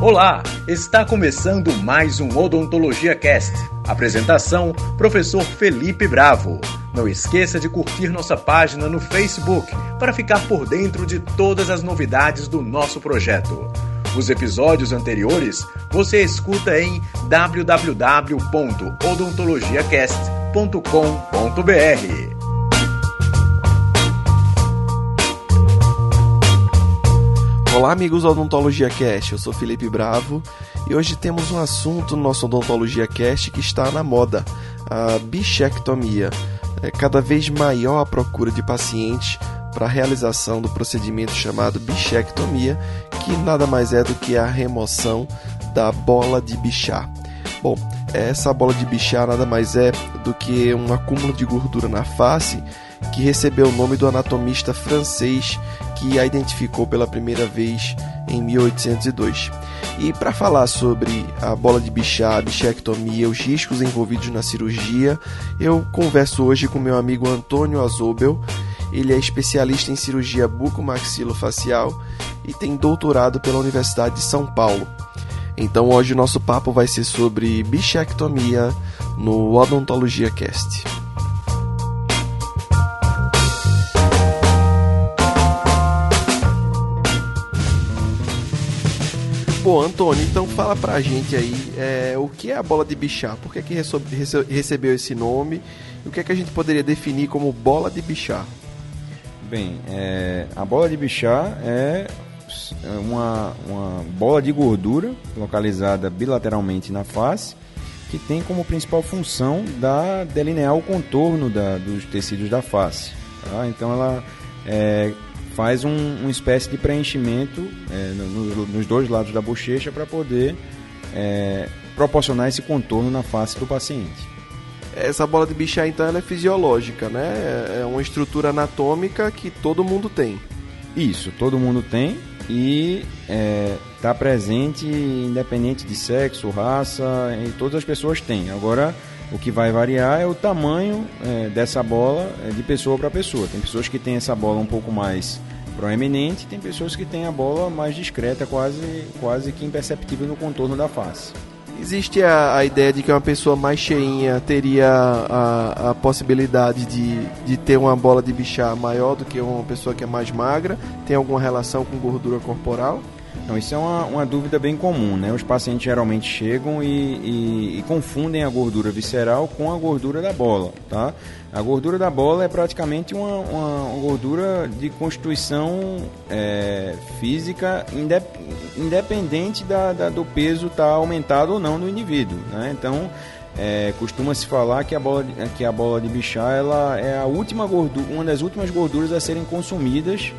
Olá, está começando mais um Odontologia Cast. Apresentação: Professor Felipe Bravo. Não esqueça de curtir nossa página no Facebook para ficar por dentro de todas as novidades do nosso projeto. Os episódios anteriores você escuta em www.odontologiacast.com.br. Olá, amigos do Odontologia Cast. Eu sou Felipe Bravo e hoje temos um assunto no nosso Odontologia Cast que está na moda: a bichectomia. É cada vez maior a procura de pacientes para a realização do procedimento chamado bichectomia, que nada mais é do que a remoção da bola de bichar. Bom, essa bola de bichar nada mais é do que um acúmulo de gordura na face que recebeu o nome do anatomista francês que a identificou pela primeira vez em 1802. E para falar sobre a bola de bichar, a bichectomia, os riscos envolvidos na cirurgia, eu converso hoje com meu amigo Antônio Azobel. Ele é especialista em cirurgia bucomaxilofacial e tem doutorado pela Universidade de São Paulo. Então hoje o nosso papo vai ser sobre bichectomia no Odontologia Cast. Bom, Antônio, então fala pra gente aí é, o que é a bola de bichar, por que, é que recebeu esse nome e o que é que a gente poderia definir como bola de bichar? Bem, é, a bola de bichar é uma, uma bola de gordura localizada bilateralmente na face que tem como principal função da delinear o contorno da, dos tecidos da face. Tá? Então ela é, faz um, uma espécie de preenchimento é, no, nos dois lados da bochecha para poder é, proporcionar esse contorno na face do paciente. Essa bola de bichar, então, ela é fisiológica, né? É uma estrutura anatômica que todo mundo tem. Isso, todo mundo tem e está é, presente independente de sexo, raça, e todas as pessoas têm. Agora, o que vai variar é o tamanho é, dessa bola é, de pessoa para pessoa. Tem pessoas que têm essa bola um pouco mais proeminente, tem pessoas que têm a bola mais discreta, quase, quase que imperceptível no contorno da face. Existe a, a ideia de que uma pessoa mais cheinha teria a, a possibilidade de, de ter uma bola de bichar maior do que uma pessoa que é mais magra? Tem alguma relação com gordura corporal? Não, isso é uma, uma dúvida bem comum, né? Os pacientes geralmente chegam e, e, e, confundem a gordura visceral com a gordura da bola, tá? A gordura da bola é praticamente uma, uma, gordura de constituição é, física indep, independente da, da, do peso estar tá aumentado ou não no indivíduo, né? Então, é, costuma-se falar que a bola de, que a bola de bichar ela é a última gordura, uma das últimas gorduras a serem consumidas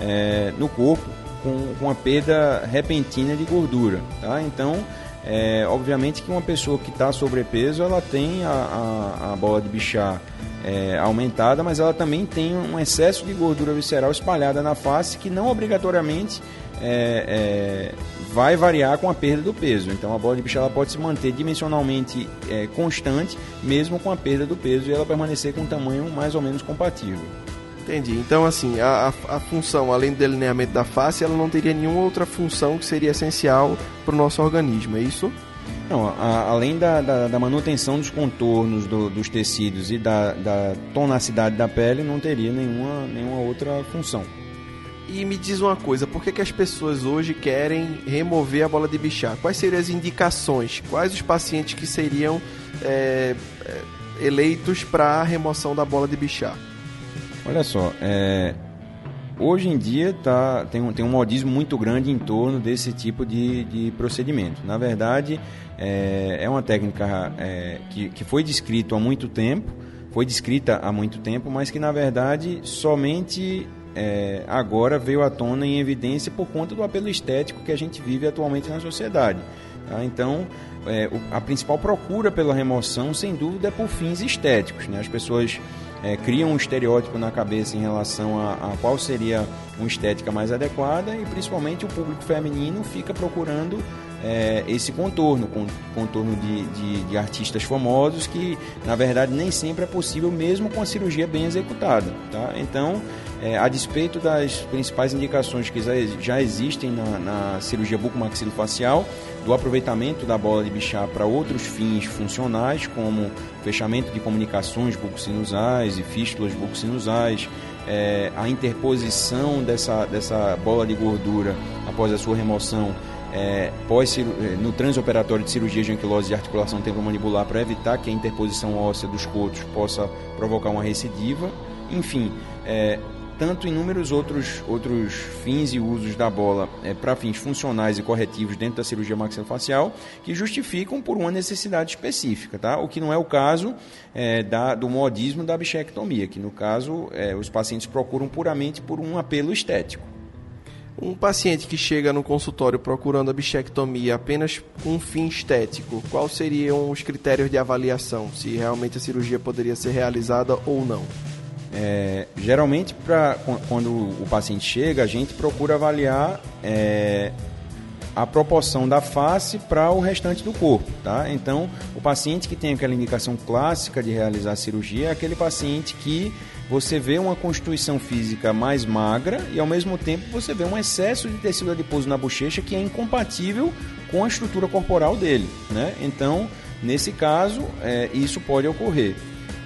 é, no corpo com, com uma perda repentina de gordura. Tá? Então, é, obviamente que uma pessoa que está sobrepeso, ela tem a, a, a bola de bichar é, aumentada, mas ela também tem um excesso de gordura visceral espalhada na face que não obrigatoriamente é, é, vai variar com a perda do peso. Então a bola de bichar ela pode se manter dimensionalmente é, constante, mesmo com a perda do peso, e ela permanecer com um tamanho mais ou menos compatível. Entendi. Então, assim, a, a, a, função, além do delineamento da face, ela não teria nenhuma outra função que seria essencial para o nosso organismo, é isso? Não, a, além da, da, da, manutenção dos contornos do, dos tecidos e da, da tonacidade da pele, não teria nenhuma, nenhuma outra função. E me diz uma coisa, por que, que as pessoas hoje querem remover a bola de bichar? Quais seriam as indicações? Quais os pacientes que seriam é, eleitos para a remoção da bola de bichar? Olha só, é, hoje em dia tá, tem, um, tem um modismo muito grande em torno desse tipo de, de procedimento. Na verdade, é, é uma técnica é, que, que foi descrita há muito tempo, foi descrita há muito tempo, mas que na verdade somente é, agora veio à tona em evidência por conta do apelo estético que a gente vive atualmente na sociedade. Tá? Então, é, a principal procura pela remoção, sem dúvida, é por fins estéticos. Né? As pessoas é, criam um estereótipo na cabeça em relação a, a, qual seria uma estética mais adequada e principalmente o público feminino fica procurando é, esse contorno, contorno de, de, de, artistas famosos que, na verdade, nem sempre é possível mesmo com a cirurgia bem executada. Tá? Então, é, a despeito das principais indicações que já existem na, na cirurgia bucomaxilofacial, do aproveitamento da bola de Bichat para outros fins funcionais, como fechamento de comunicações bucosinusais e fístulas bucosinusais, é, a interposição dessa, dessa bola de gordura após a sua remoção é, pós, é, no transoperatório de cirurgia de anquilose de articulação temporomandibular para evitar que a interposição óssea dos cotos possa provocar uma recidiva. Enfim, é, tanto inúmeros outros, outros fins e usos da bola é, para fins funcionais e corretivos dentro da cirurgia maxilofacial que justificam por uma necessidade específica, tá? o que não é o caso é, da, do modismo da bichectomia, que no caso é, os pacientes procuram puramente por um apelo estético. Um paciente que chega no consultório procurando a bichectomia apenas com um fim estético, quais seriam os critérios de avaliação? Se realmente a cirurgia poderia ser realizada ou não? É, geralmente, pra, quando o paciente chega, a gente procura avaliar é, a proporção da face para o restante do corpo. Tá? Então, o paciente que tem aquela indicação clássica de realizar cirurgia é aquele paciente que você vê uma constituição física mais magra e ao mesmo tempo você vê um excesso de tecido adiposo na bochecha que é incompatível com a estrutura corporal dele. Né? Então, nesse caso, é, isso pode ocorrer.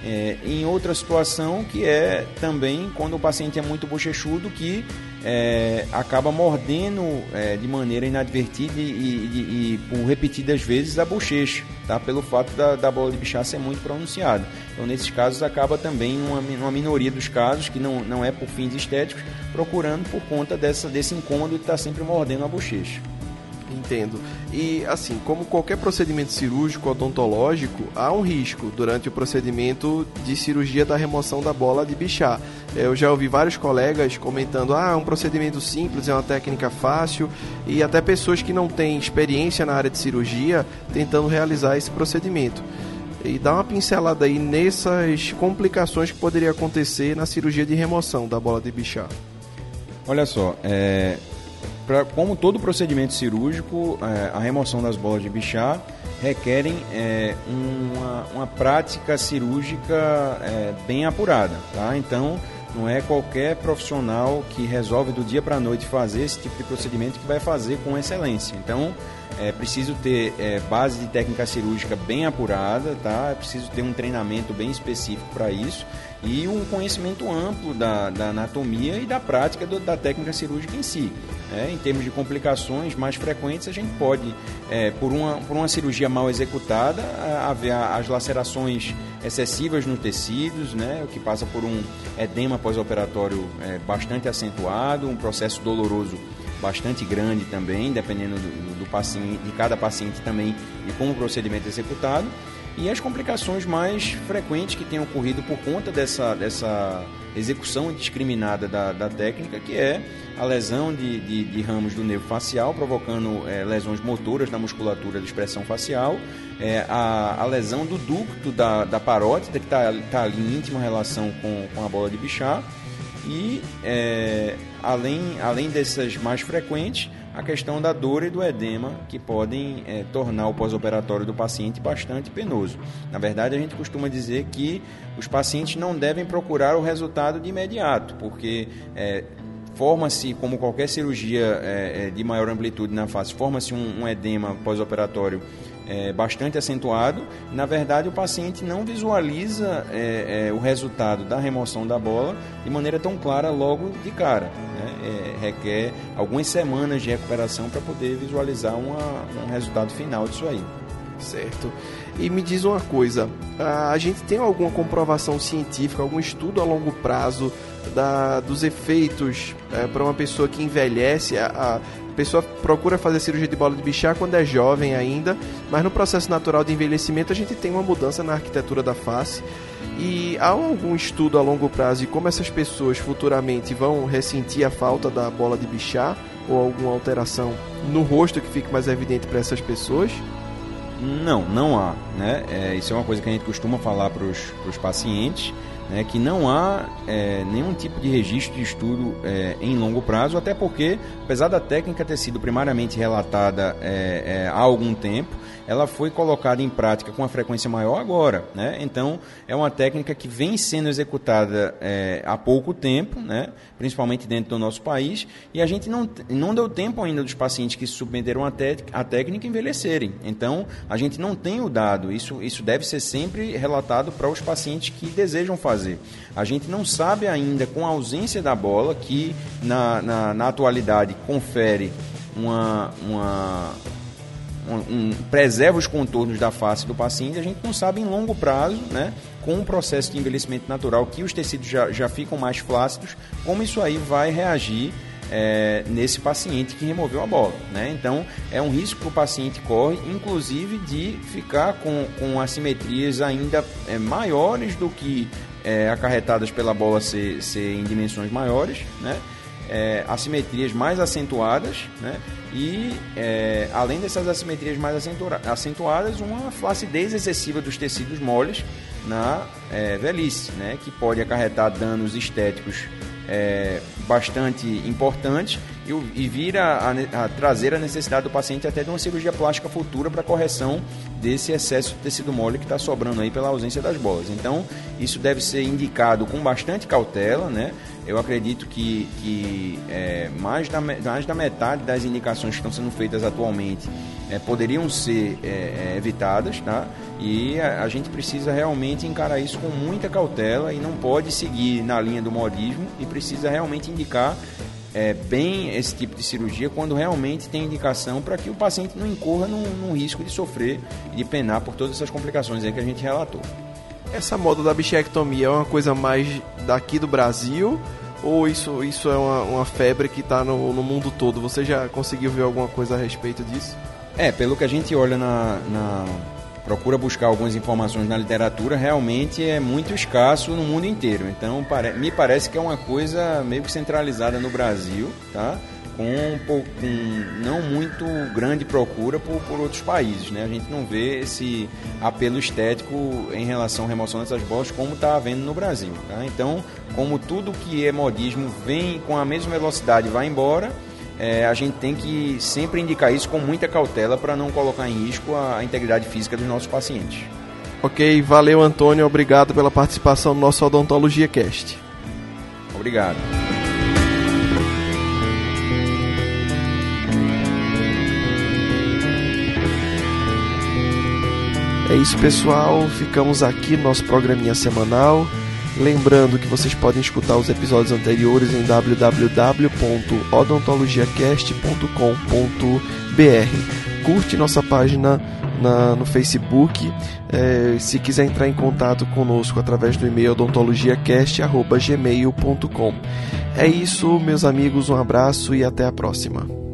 É, em outra situação que é também quando o paciente é muito bochechudo que é, acaba mordendo é, de maneira inadvertida e, e, e, por repetidas vezes a bochecha, tá? pelo fato da, da bola de bichar ser muito pronunciada. Então, nesses casos, acaba também, uma, uma minoria dos casos, que não, não é por fins estéticos, procurando por conta dessa, desse incômodo de estar sempre mordendo a bochecha. Entendo. E assim, como qualquer procedimento cirúrgico odontológico, há um risco durante o procedimento de cirurgia da remoção da bola de bichar. Eu já ouvi vários colegas comentando: ah, é um procedimento simples, é uma técnica fácil, e até pessoas que não têm experiência na área de cirurgia tentando realizar esse procedimento. E dá uma pincelada aí nessas complicações que poderia acontecer na cirurgia de remoção da bola de bichar. Olha só, é, pra, como todo procedimento cirúrgico, é, a remoção das bolas de Bichat requerem é, uma, uma, prática cirúrgica é, bem apurada, tá? Então, não é qualquer profissional que resolve do dia para a noite fazer esse tipo de procedimento que vai fazer com excelência. Então, é preciso ter é, base de técnica cirúrgica bem apurada, tá? É preciso ter um treinamento bem específico para isso e um conhecimento amplo da, da anatomia e da prática do, da técnica cirúrgica em si. É, em termos de complicações mais frequentes, a gente pode, é, por, uma, por uma cirurgia mal executada, haver as lacerações excessivas nos tecidos, né, o que passa por um edema pós-operatório é, bastante acentuado, um processo doloroso bastante grande também, dependendo do, do paciente, de cada paciente também e como o procedimento é executado. E as complicações mais frequentes que têm ocorrido por conta dessa, dessa execução indiscriminada da, da técnica, que é a lesão de, de, de ramos do nervo facial, provocando é, lesões motoras na musculatura de expressão facial, é, a, a, lesão do ducto da, da parótida, que está tá ali em íntima relação com, com a bola de bichar, e é, além, além dessas mais frequentes, a questão da dor e do edema, que podem é, tornar o pós-operatório do paciente bastante penoso. Na verdade, a gente costuma dizer que os pacientes não devem procurar o resultado de imediato, porque é, forma-se, como qualquer cirurgia é, de maior amplitude na face, forma-se um, um edema pós-operatório é, bastante acentuado. Na verdade, o paciente não visualiza é, é, o resultado da remoção da bola de maneira tão clara logo de cara. Né? É, requer algumas semanas de recuperação para poder visualizar uma, um resultado final disso aí. Certo. E me diz uma coisa, a gente tem alguma comprovação científica, algum estudo a longo prazo da, dos efeitos é, para uma pessoa que envelhece? A, a, pessoa procura fazer cirurgia de bola de bichar quando é jovem ainda, mas no processo natural de envelhecimento a gente tem uma mudança na arquitetura da face. E há algum estudo a longo prazo de como essas pessoas futuramente vão ressentir a falta da bola de bichar ou alguma alteração no rosto que fique mais evidente para essas pessoas? Não, não há. Né? É, isso é uma coisa que a gente costuma falar para os pacientes. Né, que não há é, nenhum tipo de registro de estudo é, em longo prazo, até porque, apesar da técnica ter sido primariamente relatada é, é há algum tempo, ela foi colocada em prática com uma frequência maior agora. Né? Então, é uma técnica que vem sendo executada é, há pouco tempo, né? principalmente dentro do nosso país, e a gente não, não deu tempo ainda dos pacientes que submeteram à, à técnica envelhecerem. Então, a gente não tem o dado. Isso, isso deve ser sempre relatado para os pacientes que desejam fazer. A gente não sabe ainda, com a ausência da bola, que na, na, na atualidade confere uma, uma um, um, preserva os contornos da face do paciente, a gente não sabe em longo prazo, né, com o processo de envelhecimento natural, que os tecidos já, já ficam mais flácidos, como isso aí vai reagir é, nesse paciente que removeu a bola. Né? Então, é um risco que o paciente corre, inclusive de ficar com, com assimetrias ainda é, maiores do que é, acarretadas pela bola ser, ser em dimensões maiores, né? É, assimetrias mais acentuadas, né? e é, além dessas assimetrias mais acentuadas, uma flacidez excessiva dos tecidos moles na é, velhice, né, que pode acarretar danos estéticos é, bastante importantes e, e vir a, a, a, trazer a necessidade do paciente até de uma cirurgia plástica futura para correção desse excesso de tecido mole que está sobrando aí pela ausência das bolas. Então, isso deve ser indicado com bastante cautela, né? Eu acredito que, que é, mais, da, mais da metade das indicações que estão sendo feitas atualmente é, poderiam ser é, evitadas, tá? E a, a, gente precisa realmente encarar isso com muita cautela e não pode seguir na linha do modismo e precisa realmente indicar é, bem esse tipo de cirurgia quando realmente tem indicação para que o paciente não incorra num, num risco de sofrer e de penar por todas essas complicações aí que a gente relatou. Essa moda da bichectomia é uma coisa mais daqui do Brasil ou isso, isso é uma, uma febre que está no, no mundo todo? Você já conseguiu ver alguma coisa a respeito disso? É, pelo que a gente olha na, na procura buscar algumas informações na literatura, realmente é muito escasso no mundo inteiro. Então, me parece que é uma coisa meio que centralizada no Brasil, tá? Com, com não muito grande procura por, por, outros países. Né? A gente não vê esse apelo estético em relação à remoção dessas bolas como está havendo no Brasil. Tá? Então, como tudo que é modismo vem com a mesma velocidade vai embora, é, a gente tem que sempre indicar isso com muita cautela para não colocar em risco a, integridade física dos nossos pacientes. Ok, valeu Antônio, obrigado pela participação no nosso Odontologia Cast. Obrigado. É isso, pessoal. Ficamos aqui no nosso programinha semanal. Lembrando que vocês podem escutar os episódios anteriores em www.odontologiacast.com.br. Curte nossa página na, no Facebook. É, se quiser entrar em contato conosco através do e-mail odontologiacast.gmail.com. É isso, meus amigos. Um abraço e até a próxima.